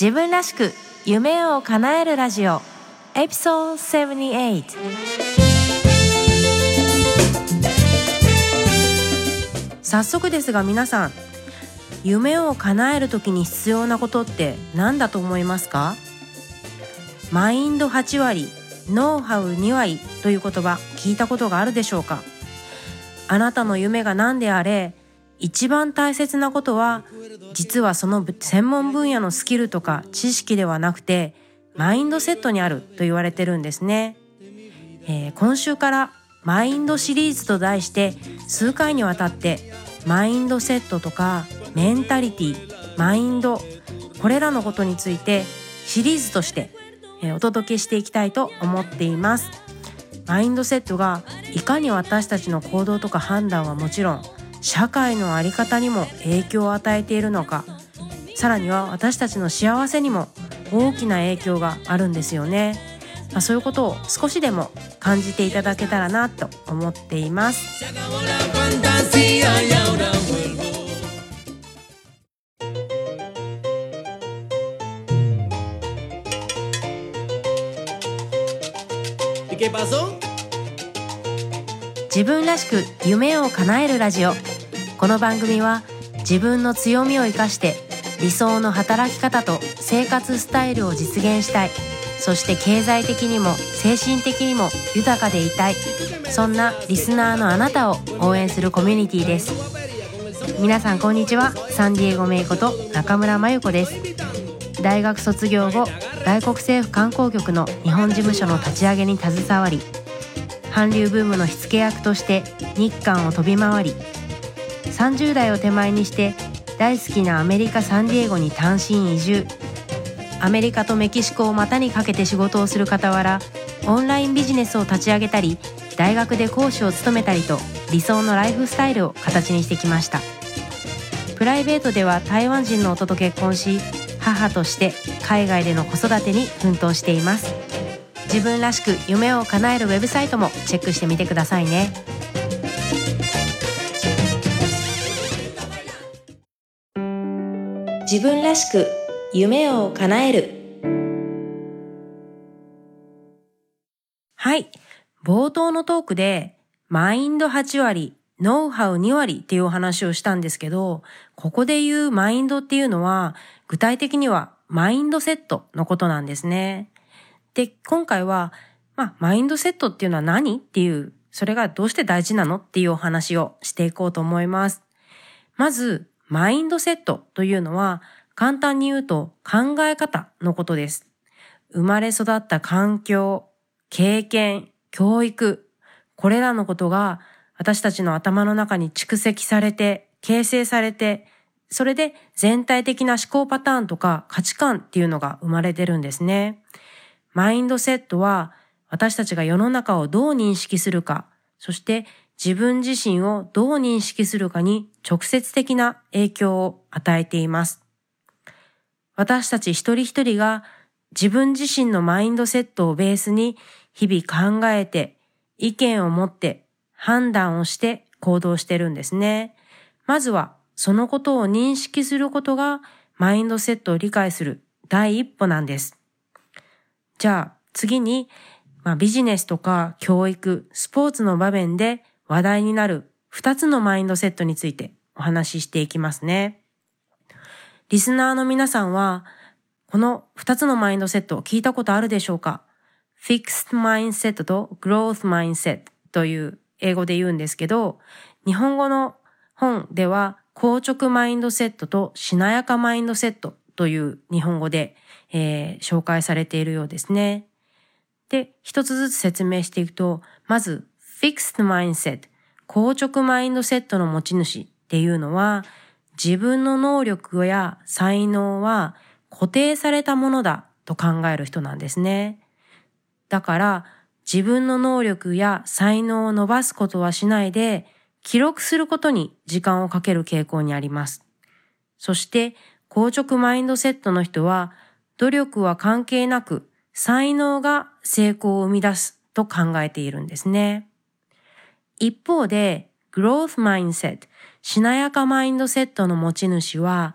自分らしく夢を叶えるラジオ。エピソード78早速ですが皆さん夢を叶える時に必要なことって何だと思いますか？マインド8割ノウハウ2割という言葉聞いたことがあるでしょうか？あなたの夢が何であれ一番大切なことは実はその専門分野のスキルとか知識ではなくてマインドセットにあると言われてるんですね、えー、今週からマインドシリーズと題して数回にわたってマインドセットとかメンタリティマインドこれらのことについてシリーズとしてお届けしていきたいと思っています。マインドセットがいかに私たちの行動とか判断はもちろん社会の在り方にも影響を与えているのか。さらには私たちの幸せにも大きな影響があるんですよね、まあ、そういうことを少しでも感じていただけたらなと思っています。自分らしく夢を叶えるラジオこの番組は自分の強みを生かして理想の働き方と生活スタイルを実現したい。そして経済的にも精神的にも豊かでいたい。そんなリスナーのあなたを応援するコミュニティです。皆さんこんにちは。サンディエゴメイこと中村真由子です。大学卒業後外国政府観光局の日本事務所の立ち上げに携わり韓流ブームの火付け役として日韓を飛び回り30代を手前にして大好きなアメリカ・サンディエゴに単身移住。アメリカとメキシコを股にかけて仕事をする傍らオンラインビジネスを立ち上げたり大学で講師を務めたりと理想のライフスタイルを形にしてきました。プライベートでは台湾人の夫と結婚し母として海外での子育てに奮闘しています。自分らしく夢を叶えるウェブサイトもチェックしてみてくださいね。自分らしく夢を叶えるはい冒頭のトークでマインド8割ノウハウ2割っていうお話をしたんですけど、ここで言うマインドっていうのは、具体的にはマインドセットのことなんですね。で、今回は、まあ、マインドセットっていうのは何？っていう、それがどうして大事なの？っていうお話をしていこうと思います。まず、マインドセットというのは、簡単に言うと考え方のことです。生まれ育った環境、経験、教育、これらのことが私たちの頭の中に蓄積されて、形成されて、それで全体的な思考パターンとか価値観っていうのが生まれてるんですね。マインドセットは私たちが世の中をどう認識するか、そして自分自身をどう認識するかに直接的な影響を与えています。私たち一人一人が自分自身のマインドセットをベースに日々考えて意見を持って判断をして行動してるんですね。まずはそのことを認識することがマインドセットを理解する第一歩なんです。じゃあ次に、まあ、ビジネスとか教育、スポーツの場面で話題になる二つのマインドセットについてお話ししていきますね。リスナーの皆さんはこの二つのマインドセットを聞いたことあるでしょうか ?Fixed Mindset と Growth Mindset という英語で言うんですけど、日本語の本では硬直マインドセットとしなやかマインドセットという日本語で、えー、紹介されているようですね。で、一つずつ説明していくと、まず、fixed mindset、硬直マインドセットの持ち主っていうのは、自分の能力や才能は固定されたものだと考える人なんですね。だから、自分の能力や才能を伸ばすことはしないで、記録することに時間をかける傾向にあります。そして、硬直マインドセットの人は、努力は関係なく、才能が成功を生み出すと考えているんですね。一方で、growth mindset、しなやかマインドセットの持ち主は、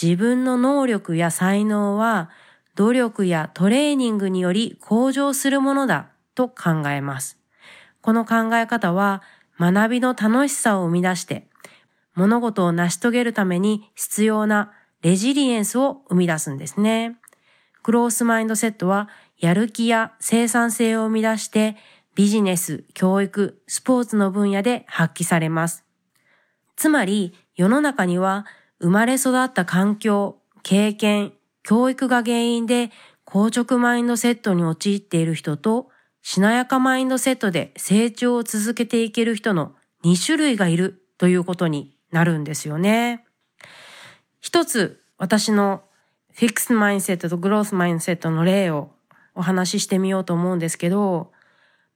自分の能力や才能は努力やトレーニングにより向上するものだと考えます。この考え方は学びの楽しさを生み出して物事を成し遂げるために必要なレジリエンスを生み出すんですね。グロースマインドセットはやる気や生産性を生み出してビジネス、教育、スポーツの分野で発揮されます。つまり世の中には生まれ育った環境、経験、教育が原因で硬直マインドセットに陥っている人としなやかマインドセットで成長を続けていける人の2種類がいるということになるんですよね。一つ私のフィックスマインセットとグロースマインセットの例をお話ししてみようと思うんですけど、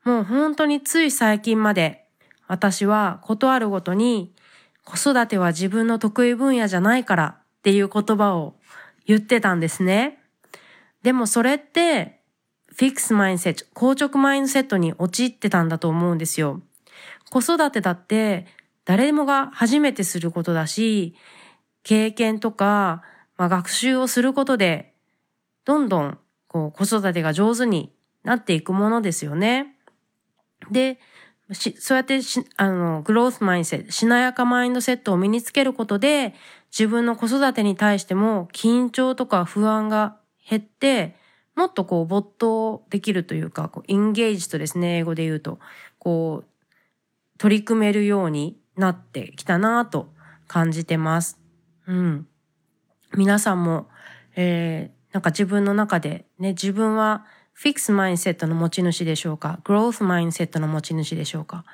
もう本当につい最近まで私はことあるごとに子育ては自分の得意分野じゃないからっていう言葉を言ってたんですね。でもそれってフィックスマインセット、硬直マインセットに陥ってたんだと思うんですよ。子育てだって誰もが初めてすることだし、経験とか、まあ、学習をすることで、どんどんこう子育てが上手になっていくものですよね。で、そうやってあの、グロースマインセット、しなやかマインドセットを身につけることで、自分の子育てに対しても緊張とか不安が減って、もっとこう没頭できるというか、こうインゲージとですね、英語で言うと、こう、取り組めるようになってきたなと感じてます。うん。皆さんも、えー、なんか自分の中でね、自分はフィックスマインセットの持ち主でしょうか？グロースマインセットの持ち主でしょうか？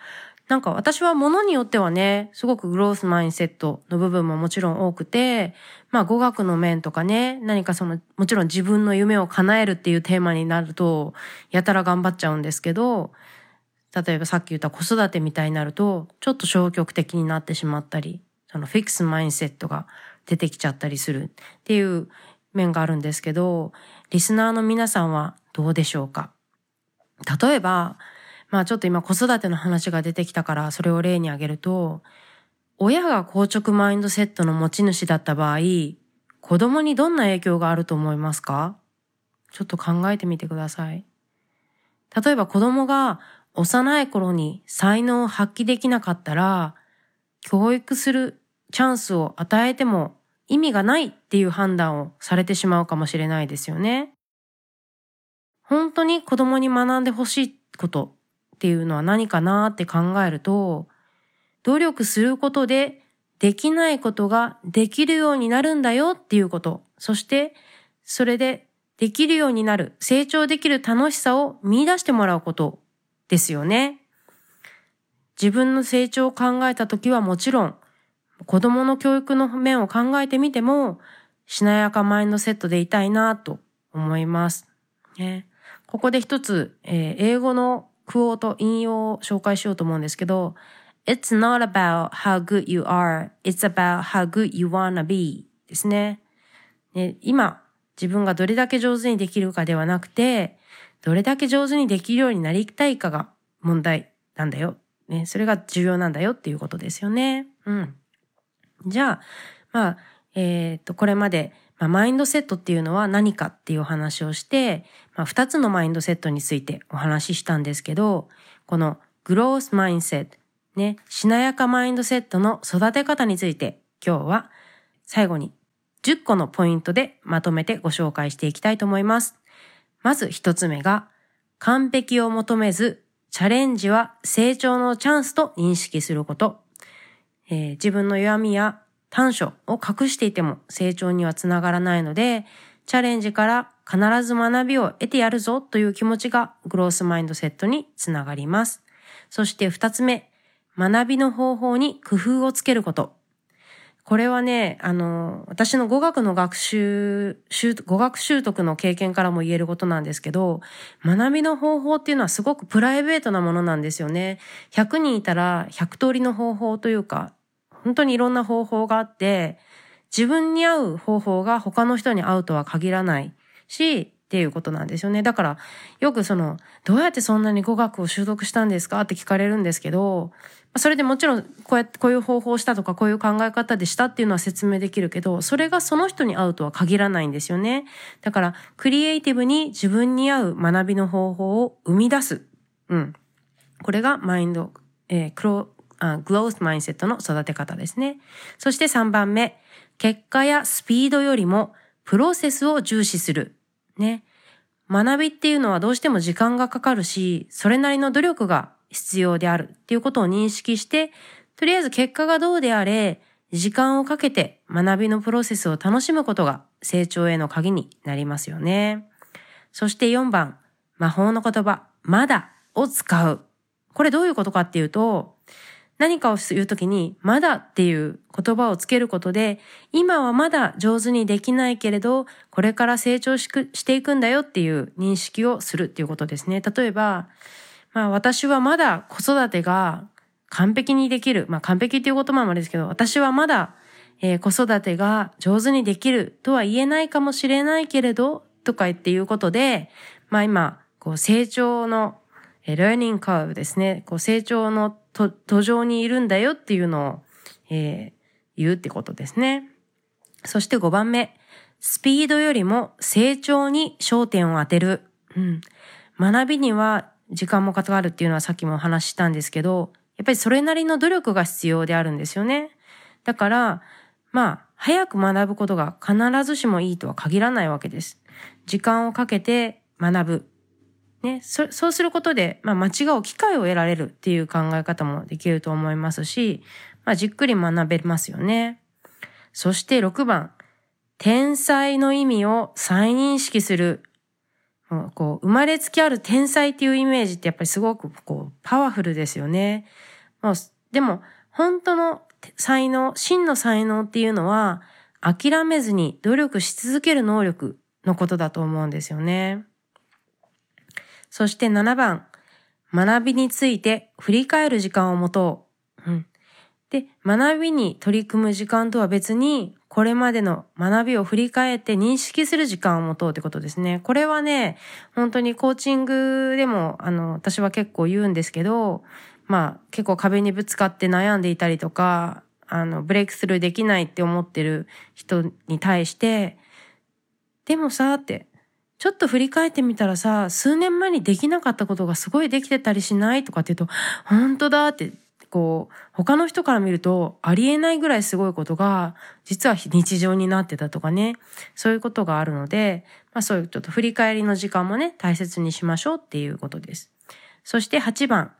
なんか私は物によってはね、すごくグロースマインセットの部分ももちろん多くて、まあ語学の面とかね、何かその、もちろん自分の夢を叶えるっていうテーマになると、やたら頑張っちゃうんですけど、例えばさっき言った子育てみたいになると、ちょっと消極的になってしまったり、そのフィックスマインセットが出てきちゃったりするっていう面があるんですけど、リスナーの皆さんはどうでしょうか？例えば、まあちょっと今子育ての話が出てきたからそれを例に挙げると、親が硬直マインドセットの持ち主だった場合、子供にどんな影響があると思いますか？ちょっと考えてみてください。例えば子供が幼い頃に才能を発揮できなかったら、教育するチャンスを与えても意味がないっていう判断をされてしまうかもしれないですよね。本当に子供に学んでほしいことっていうのは何かなって考えると、努力することでできないことができるようになるんだよっていうこと。そして、それでできるようになる、成長できる楽しさを見出してもらうことですよね。自分の成長を考えたときはもちろん、子供の教育の面を考えてみても、しなやかマインドセットでいたいなと思います。ね、ここで一つ、えー、英語のクォート、引用を紹介しようと思うんですけど、It's not about how good you are, it's about how good you wanna be ですね。ね今、自分がどれだけ上手にできるかではなくて、どれだけ上手にできるようになりたいかが問題なんだよ。ね、それが重要なんだよっていうことですよね。うん。じゃあ、まあ、えっ、ー、と、これまで、まあ、マインドセットっていうのは何かっていうお話をして、まあ、二つのマインドセットについてお話ししたんですけど、このグロースマインセット、ね、しなやかマインドセットの育て方について今日は最後に10個のポイントでまとめてご紹介していきたいと思います。まず一つ目が、完璧を求めず、チャレンジは成長のチャンスと認識すること。えー、自分の弱みや短所を隠していても成長にはつながらないので、チャレンジから必ず学びを得てやるぞという気持ちがグロースマインドセットにつながります。そして二つ目、学びの方法に工夫をつけること。これはね、あの、私の語学の学習、語学習得の経験からも言えることなんですけど、学びの方法っていうのはすごくプライベートなものなんですよね。100人いたら100通りの方法というか、本当にいろんな方法があって、自分に合う方法が他の人に合うとは限らないし、っていうことなんですよね。だから、よくその、どうやってそんなに語学を習得したんですかって聞かれるんですけど、それでもちろん、こうやって、こういう方法をしたとか、こういう考え方でしたっていうのは説明できるけど、それがその人に合うとは限らないんですよね。だから、クリエイティブに自分に合う学びの方法を生み出す。うん。これがマインド、えー、クログロースマインセットの育て方ですね。そして3番目、結果やスピードよりもプロセスを重視する。ね。学びっていうのはどうしても時間がかかるし、それなりの努力が必要であるっていうことを認識して、とりあえず結果がどうであれ、時間をかけて学びのプロセスを楽しむことが成長への鍵になりますよね。そして4番、魔法の言葉、まだを使う。これどういうことかっていうと、何かを言うときに、まだっていう言葉をつけることで、今はまだ上手にできないけれど、これから成長していくんだよっていう認識をするっていうことですね。例えば、まあ私はまだ子育てが完璧にできる。まあ完璧っていう言葉もあれですけど、私はまだ、えー、子育てが上手にできるとは言えないかもしれないけれど、とか言っていうことで、まあ今、こう成長の、えー、ラーニングカーブですね。こう成長の途上にいるんだよっていうのを、えー、言うってことですね。そして5番目。スピードよりも成長に焦点を当てる。うん。学びには時間もかかるっていうのはさっきもお話ししたんですけど、やっぱりそれなりの努力が必要であるんですよね。だから、まあ、早く学ぶことが必ずしもいいとは限らないわけです。時間をかけて学ぶ。ね、そそうすることで、まあ、間違う機会を得られるっていう考え方もできると思いますし、まあ、じっくり学べますよね。そして6番、天才の意味を再認識する。こう、生まれつきある天才っていうイメージってやっぱりすごくこう、パワフルですよね。もうでも、本当の才能、真の才能っていうのは、諦めずに努力し続ける能力のことだと思うんですよね。そして7番、学びについて振り返る時間を持とう。うん、で、学びに取り組む時間とは別に、これまでの学びを振り返って認識する時間を持とうってことですね。これはね、本当にコーチングでも、あの、私は結構言うんですけど、まあ、結構壁にぶつかって悩んでいたりとか、あの、ブレイクスルーできないって思ってる人に対して、でもさ、って、ちょっと振り返ってみたらさ、数年前にできなかったことがすごいできてたりしないとかって言うと、本当だって、こう、他の人から見るとありえないぐらいすごいことが、実は日常になってたとかね、そういうことがあるので、まあそういうちょっと振り返りの時間もね、大切にしましょうっていうことです。そして8番、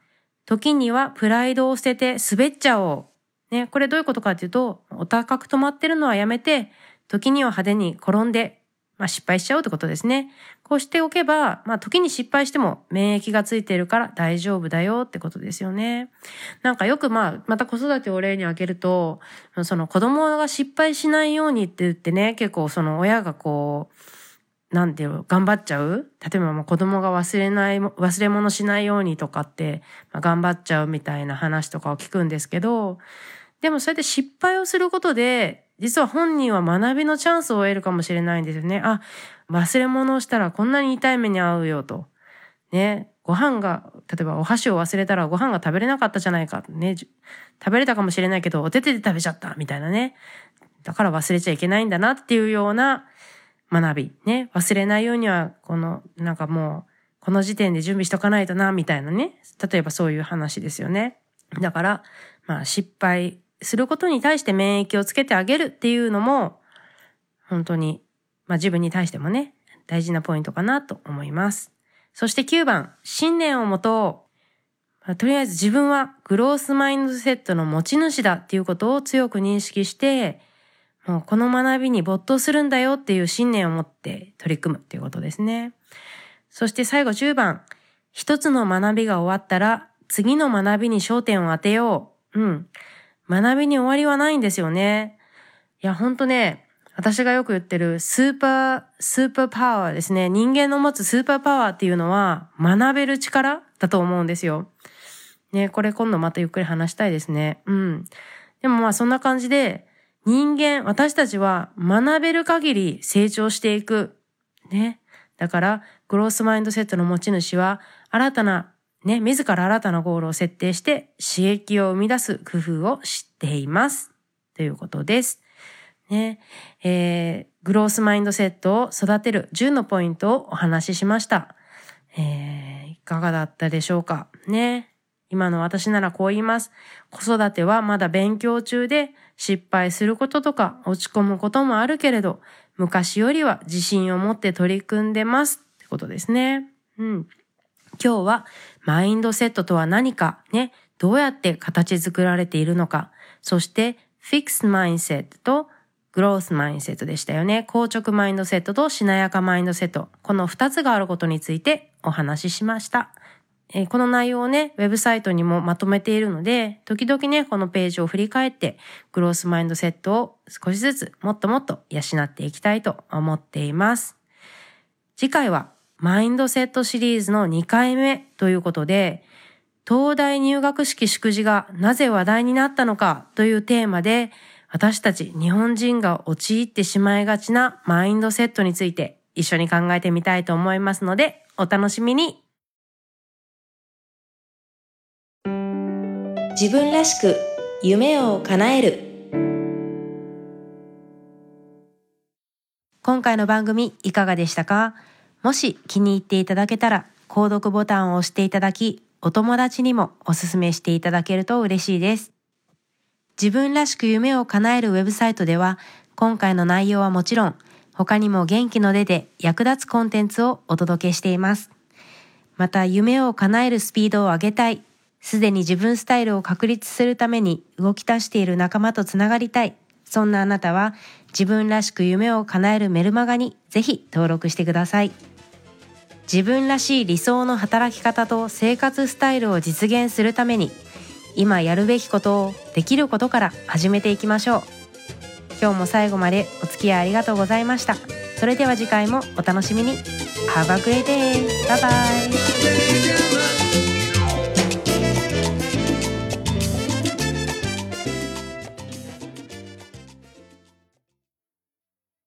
時にはプライドを捨てて滑っちゃおう。ね、これどういうことかっていうと、お高く止まってるのはやめて、時には派手に転んでまあ失敗しちゃうってことですね。こうしておけば、まあ時に失敗しても免疫がついているから大丈夫だよってことですよね。なんかよくまあ、また子育てを例に挙げると、その子供が失敗しないようにって言ってね、結構その親がこう、なんていうの、頑張っちゃう例えばまあ子供が忘れない、忘れ物しないようにとかって、まあ、頑張っちゃうみたいな話とかを聞くんですけど、でもそうやって失敗をすることで、実は本人は学びのチャンスを得るかもしれないんですよね。あ、忘れ物をしたらこんなに痛い目に遭うよと。ね。ご飯が、例えばお箸を忘れたらご飯が食べれなかったじゃないか。ね。食べれたかもしれないけど、お手手で食べちゃった。みたいなね。だから忘れちゃいけないんだなっていうような学び。ね。忘れないようには、この、なんかもう、この時点で準備しとかないとな、みたいなね。例えばそういう話ですよね。だから、まあ失敗することに対して免疫をつけてあげるっていうのも、本当に、まあ自分に対してもね、大事なポイントかなと思います。そして9番、信念をもとう、とりあえず自分はグロースマインドセットの持ち主だっていうことを強く認識して、もうこの学びに没頭するんだよっていう信念を持って取り組むっていうことですね。そして最後10番、一つの学びが終わったら次の学びに焦点を当てよう。うん。学びに終わりはないんですよね。いや、ほんとね、私がよく言ってるスーパー、スーパーパワーですね。人間の持つスーパーパワーっていうのは学べる力だと思うんですよ。ね、これ今度またゆっくり話したいですね。うん。でもまあそんな感じで、人間、私たちは学べる限り成長していく。ね。だから、グロースマインドセットの持ち主は、新たな、ね、自ら新たなゴールを設定して刺激を生み出す工夫を知っています。ということです。ね、えー、グロースマインドセットを育てる10のポイントをお話ししました。えー、いかがだったでしょうか？ね。今の私ならこう言います。子育てはまだ勉強中で失敗することとか落ち込むこともあるけれど、昔よりは自信を持って取り組んでますってことですね。うん。今日はマインドセットとは何かね、どうやって形作られているのか、そしてフィックスマインセットとグロースマインセットでしたよね。硬直マインドセットとしなやかマインドセット。この2つがあることについてお話ししました。えー、この内容をね、ウェブサイトにもまとめているので、時々ね、このページを振り返って、グロースマインドセットを少しずつもっともっと養っていきたいと思っています。次回は、マインドセットシリーズの2回目ということで、東大入学式祝辞がなぜ話題になったのかというテーマで、私たち日本人が陥ってしまいがちなマインドセットについて一緒に考えてみたいと思いますので、お楽しみに。自分らしく夢を叶える。今回の番組いかがでしたか？もし気に入っていただけたら購読ボタンを押していただきお友達にもおすすめしていただけると嬉しいです自分らしく夢を叶えるウェブサイトでは今回の内容はもちろん他にも元気の出で役立つコンテンツをお届けしていますまた夢を叶えるスピードを上げたいすでに自分スタイルを確立するために動き出している仲間とつながりたい。そんなあなたは自分らしく夢を叶えるメルマガにぜひ登録してください。自分らしい理想の働き方と生活スタイルを実現するために今やるべきことをできることから始めていきましょう。今日も最後までお付き合いありがとうございました。それでは次回もお楽しみに。Have a great day! Bye bye!